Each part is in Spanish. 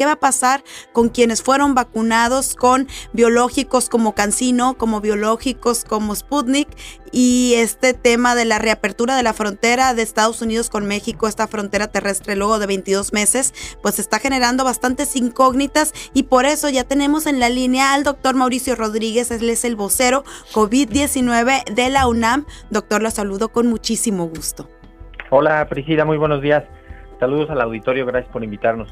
¿Qué va a pasar con quienes fueron vacunados con biológicos como Cancino, como biológicos como Sputnik y este tema de la reapertura de la frontera de Estados Unidos con México, esta frontera terrestre luego de 22 meses, pues está generando bastantes incógnitas y por eso ya tenemos en la línea al doctor Mauricio Rodríguez, él es el vocero COVID-19 de la UNAM. Doctor, lo saludo con muchísimo gusto. Hola Priscila, muy buenos días. Saludos al auditorio, gracias por invitarnos.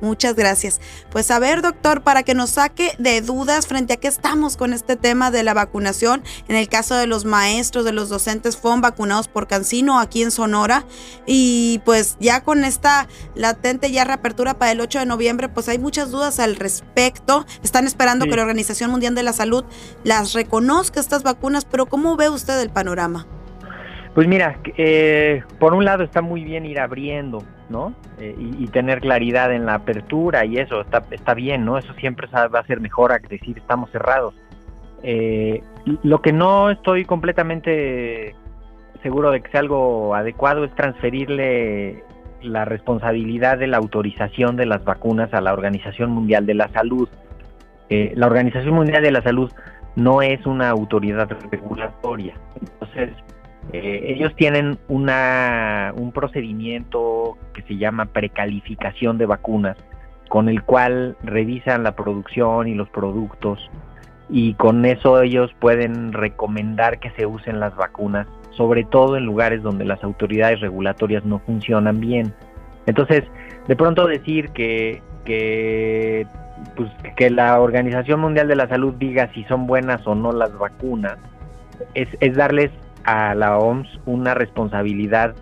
Muchas gracias. Pues a ver, doctor, para que nos saque de dudas frente a qué estamos con este tema de la vacunación, en el caso de los maestros, de los docentes, fueron vacunados por Cancino aquí en Sonora y pues ya con esta latente ya reapertura para el 8 de noviembre, pues hay muchas dudas al respecto. Están esperando que la Organización Mundial de la Salud las reconozca estas vacunas, pero ¿cómo ve usted el panorama? Pues mira, eh, por un lado está muy bien ir abriendo, ¿no? Eh, y, tener claridad en la apertura y eso está, está bien, ¿no? Eso siempre va a ser mejor a decir estamos cerrados. Eh, lo que no estoy completamente seguro de que sea algo adecuado es transferirle la responsabilidad de la autorización de las vacunas a la Organización Mundial de la Salud. la Organización Mundial de la Salud no es una autoridad regulatoria. Entonces, eh, ellos tienen una, un procedimiento que se llama precalificación de vacunas, con el cual revisan la producción y los productos y con eso ellos pueden recomendar que se usen las vacunas, sobre todo en lugares donde las autoridades regulatorias no funcionan bien. Entonces, de pronto decir que, que, pues, que la Organización Mundial de la Salud diga si son buenas o no las vacunas, es, es darles a la OMS una responsabilidad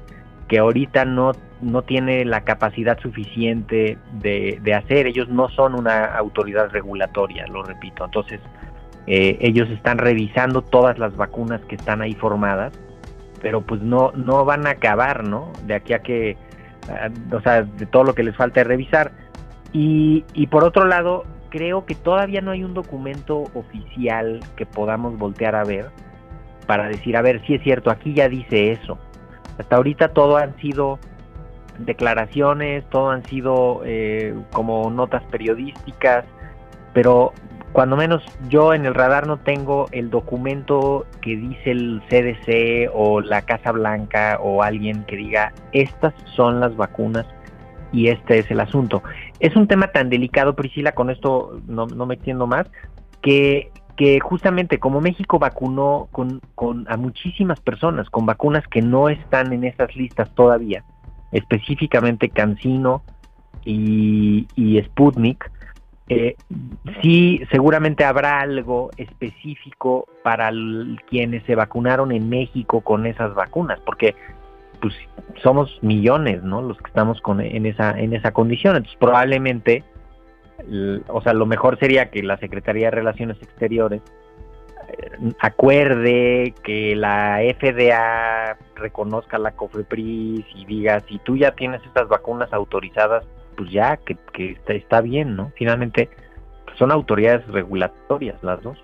que ahorita no, no tiene la capacidad suficiente de, hacer. Ellos no son una autoridad regulatoria, lo repito. Entonces, eh, ellos están revisando todas las vacunas que están ahí formadas, pero pues no, no van a acabar, ¿no? De aquí a que, ah, o sea, de todo lo que les falta revisar. Y, y por otro lado, creo que todavía no hay un documento oficial que podamos voltear a ver para decir, a ver, si es cierto, aquí ya dice eso. Hasta ahorita todo han sido declaraciones, todo han sido eh, como notas periodísticas, pero cuando menos yo en el radar no tengo el documento que dice el CDC o la Casa Blanca o alguien que diga, estas son las vacunas y este es el asunto. Es un tema tan delicado, Priscila, con esto no, no me extiendo más, que que justamente como México vacunó con, a muchísimas personas con vacunas que no están en esas listas todavía, específicamente Cancino y, Sputnik, eh, sí seguramente habrá algo específico para quienes se vacunaron en México con esas vacunas, porque pues somos millones, ¿no? Los que estamos con, en esa en esa condición, entonces probablemente o sea, lo mejor sería que la Secretaría de Relaciones Exteriores eh, acuerde que la FDA reconozca la COFEPRIS y diga, si tú ya tienes estas vacunas autorizadas, pues ya, que, está, bien, ¿no? Finalmente, pues son autoridades regulatorias las dos.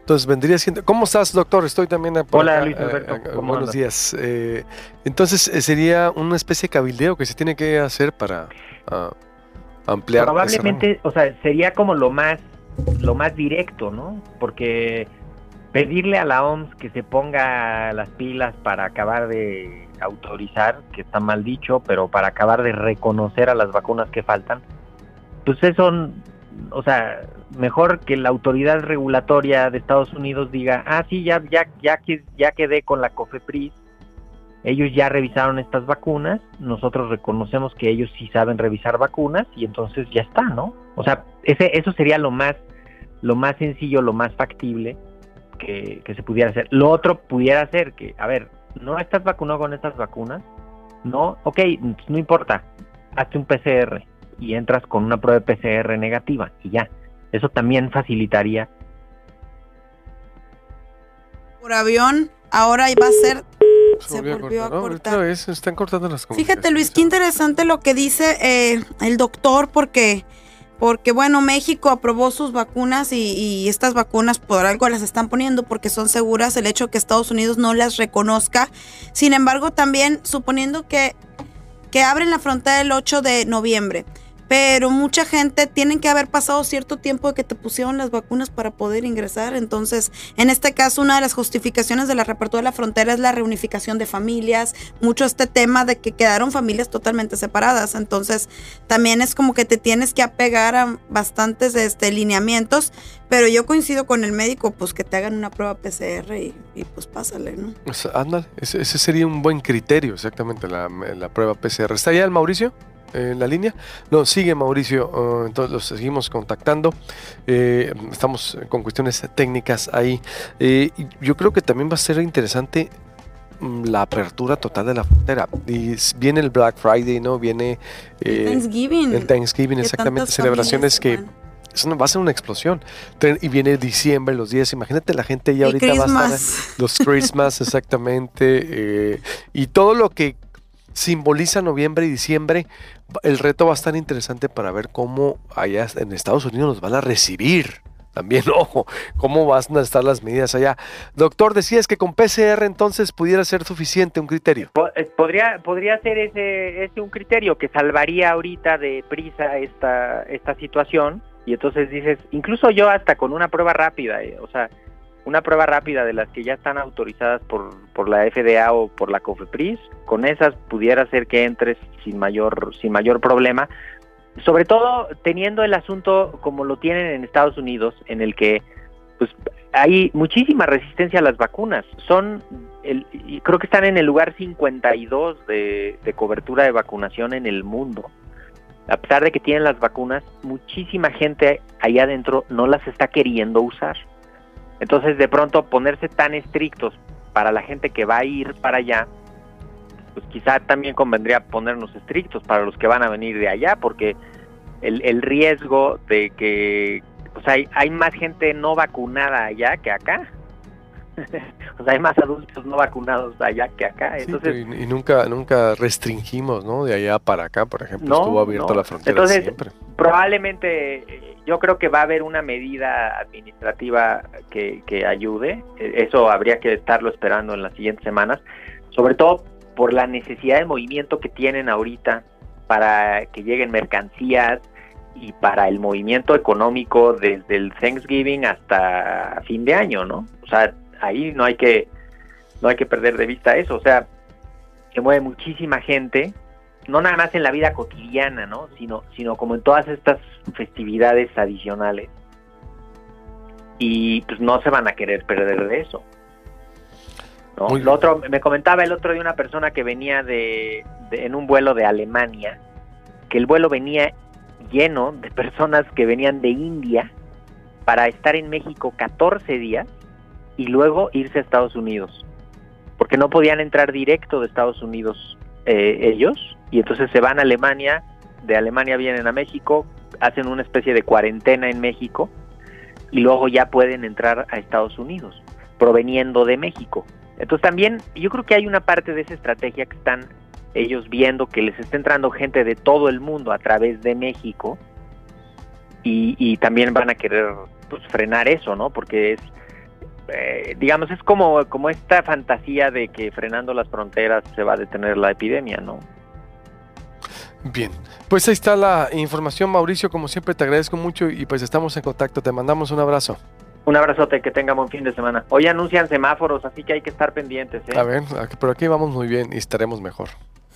Entonces vendría siendo. ¿Cómo estás, doctor? Estoy también. Hola, Luis Alberto. Eh, buenos días. Eh, entonces, sería una especie de cabildeo que se tiene que hacer para ah, ampliar. Probablemente, o sea, sería como lo más, lo más directo, ¿no? Porque pedirle a la OMS que se ponga las pilas para acabar de autorizar, que está mal dicho, pero para acabar de reconocer a las vacunas que faltan, pues eso, o sea, mejor que la autoridad regulatoria de Estados Unidos diga, ah, sí, ya, ya, ya, ya quedé con la COFEPRIS, ellos ya revisaron estas vacunas, nosotros reconocemos que ellos sí saben revisar vacunas y entonces ya está, ¿no? O sea, ese, eso sería lo más, lo más sencillo, lo más factible que, se pudiera hacer. Lo otro pudiera ser que, a ver, no estás vacunado con estas vacunas, no, ok, no importa, hazte un PCR y entras con una prueba de PCR negativa y ya. Eso también facilitaría. Por avión, ahora va a ser se, volvió, a cortar. están cortando las Fíjate, Luis, qué interesante lo que dice eh, el doctor, porque, porque, bueno, México aprobó sus vacunas y, estas vacunas por algo las están poniendo porque son seguras. El hecho que Estados Unidos no las reconozca. Sin embargo, también suponiendo que, que abren la frontera el 8 de noviembre pero mucha gente tiene que haber pasado cierto tiempo de que te pusieron las vacunas para poder ingresar. Entonces, en este caso, una de las justificaciones de la reapertura de la frontera es la reunificación de familias, mucho este tema de que quedaron familias totalmente separadas. Entonces, también es como que te tienes que apegar a bastantes este, lineamientos, pero yo coincido con el médico, pues que te hagan una prueba PCR y, pues pásale, ¿no? Ándale, ese, sería un buen criterio, exactamente, la, la prueba PCR. ¿Está ya el Mauricio? En la línea. No, sigue Mauricio, uh, entonces los seguimos contactando. Eh, estamos con cuestiones técnicas ahí. Eh, yo creo que también va a ser interesante mm, la apertura total de la frontera. Y viene el Black Friday, ¿no? Viene eh, Thanksgiving. el Thanksgiving, exactamente, celebraciones que eso va a ser una explosión. Y viene diciembre, los días, imagínate la gente ya ahorita va a estar los Christmas, exactamente, y todo lo que simboliza noviembre y diciembre. El reto va a estar interesante para ver cómo allá en Estados Unidos nos van a recibir. También, ojo, cómo van a estar las medidas allá. Doctor, decías que con PCR entonces pudiera ser suficiente un criterio. Eh, podría, podría ser ese, ese un criterio que salvaría ahorita de prisa esta, esta situación. Y entonces dices, incluso yo hasta con una prueba rápida, eh, o sea, una prueba rápida de las que ya están autorizadas por, por la FDA o por la COFEPRIS, con esas pudiera ser que entres sin mayor, sin mayor problema, sobre todo teniendo el asunto como lo tienen en Estados Unidos, en el que pues hay muchísima resistencia a las vacunas. Son, el, creo que están en el lugar 52 de, de cobertura de vacunación en el mundo. A pesar de que tienen las vacunas, muchísima gente allá adentro no las está queriendo usar. Entonces, de pronto, ponerse tan estrictos para la gente que va a ir para allá, pues quizá también convendría ponernos estrictos para los que van a venir de allá, porque el, el riesgo de que, pues hay, hay más gente no vacunada allá que acá. o sea, hay más adultos no vacunados allá que acá. Entonces, y, nunca nunca restringimos, ¿no? De allá para acá, por ejemplo, estuvo abierta la frontera Entonces, siempre. Probablemente, eh, yo creo que va a haber una medida administrativa que, ayude. E, eso habría que estarlo esperando en las siguientes semanas, sobre todo por la necesidad de movimiento que tienen ahorita para que lleguen mercancías y para el movimiento económico desde el Thanksgiving hasta fin de año, ¿no? O sea, ahí no hay que no hay que perder de vista eso, o sea, se mueve muchísima gente, no nada más en la vida cotidiana, ¿no? Sino sino como en todas estas festividades adicionales. Y pues no se van a querer perder de eso. ¿no? Lo otro, me comentaba el otro de una persona que venía de, de, en un vuelo de Alemania, que el vuelo venía lleno de personas que venían de India para estar en México 14 días y luego irse a Estados Unidos, porque no podían entrar directo de Estados Unidos eh, ellos, y entonces se van a Alemania, de Alemania vienen a México, hacen una especie de cuarentena en México, y luego ya pueden entrar a Estados Unidos, proveniendo de México. Entonces también yo creo que hay una parte de esa estrategia que están ellos viendo que les está entrando gente de todo el mundo a través de México y, también van a querer pues, frenar eso, ¿no? Porque es eh, digamos, es como, como esta fantasía de que frenando las fronteras se va a detener la epidemia, ¿no? Bien, pues ahí está la información, Mauricio. Como siempre, te agradezco mucho y pues estamos en contacto. Te mandamos un abrazo. Un abrazote, que tenga buen fin de semana. Hoy anuncian semáforos, así que hay que estar pendientes. ¿eh? A ver, por aquí vamos muy bien y estaremos mejor.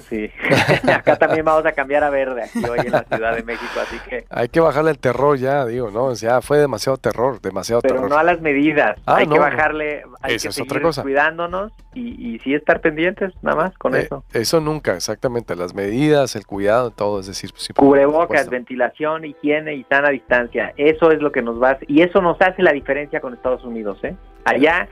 Sí, acá también vamos a cambiar a verde aquí hoy en la Ciudad de México, así que... Hay que bajarle el terror ya, digo, ¿no? O sea, fue demasiado terror, demasiado Pero terror. no a las medidas, Ah, hay no, que bajarle, hay que es otra cosa. cuidándonos y, y sí estar pendientes, nada más con Eh, eso. Eso nunca, exactamente. Las medidas, el cuidado, todo, es decir, sí, por Cubrebocas, ventilación, higiene y sana distancia. Eso es lo que nos va a... Y eso nos hace la diferencia con Estados Unidos, ¿eh? Allá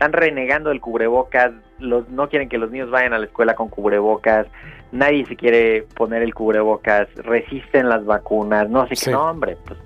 están renegando el cubrebocas, los, no quieren que los niños vayan a la escuela con cubrebocas, nadie se quiere poner el cubrebocas, resisten las vacunas, no sé Sí. qué, no, hombre, pues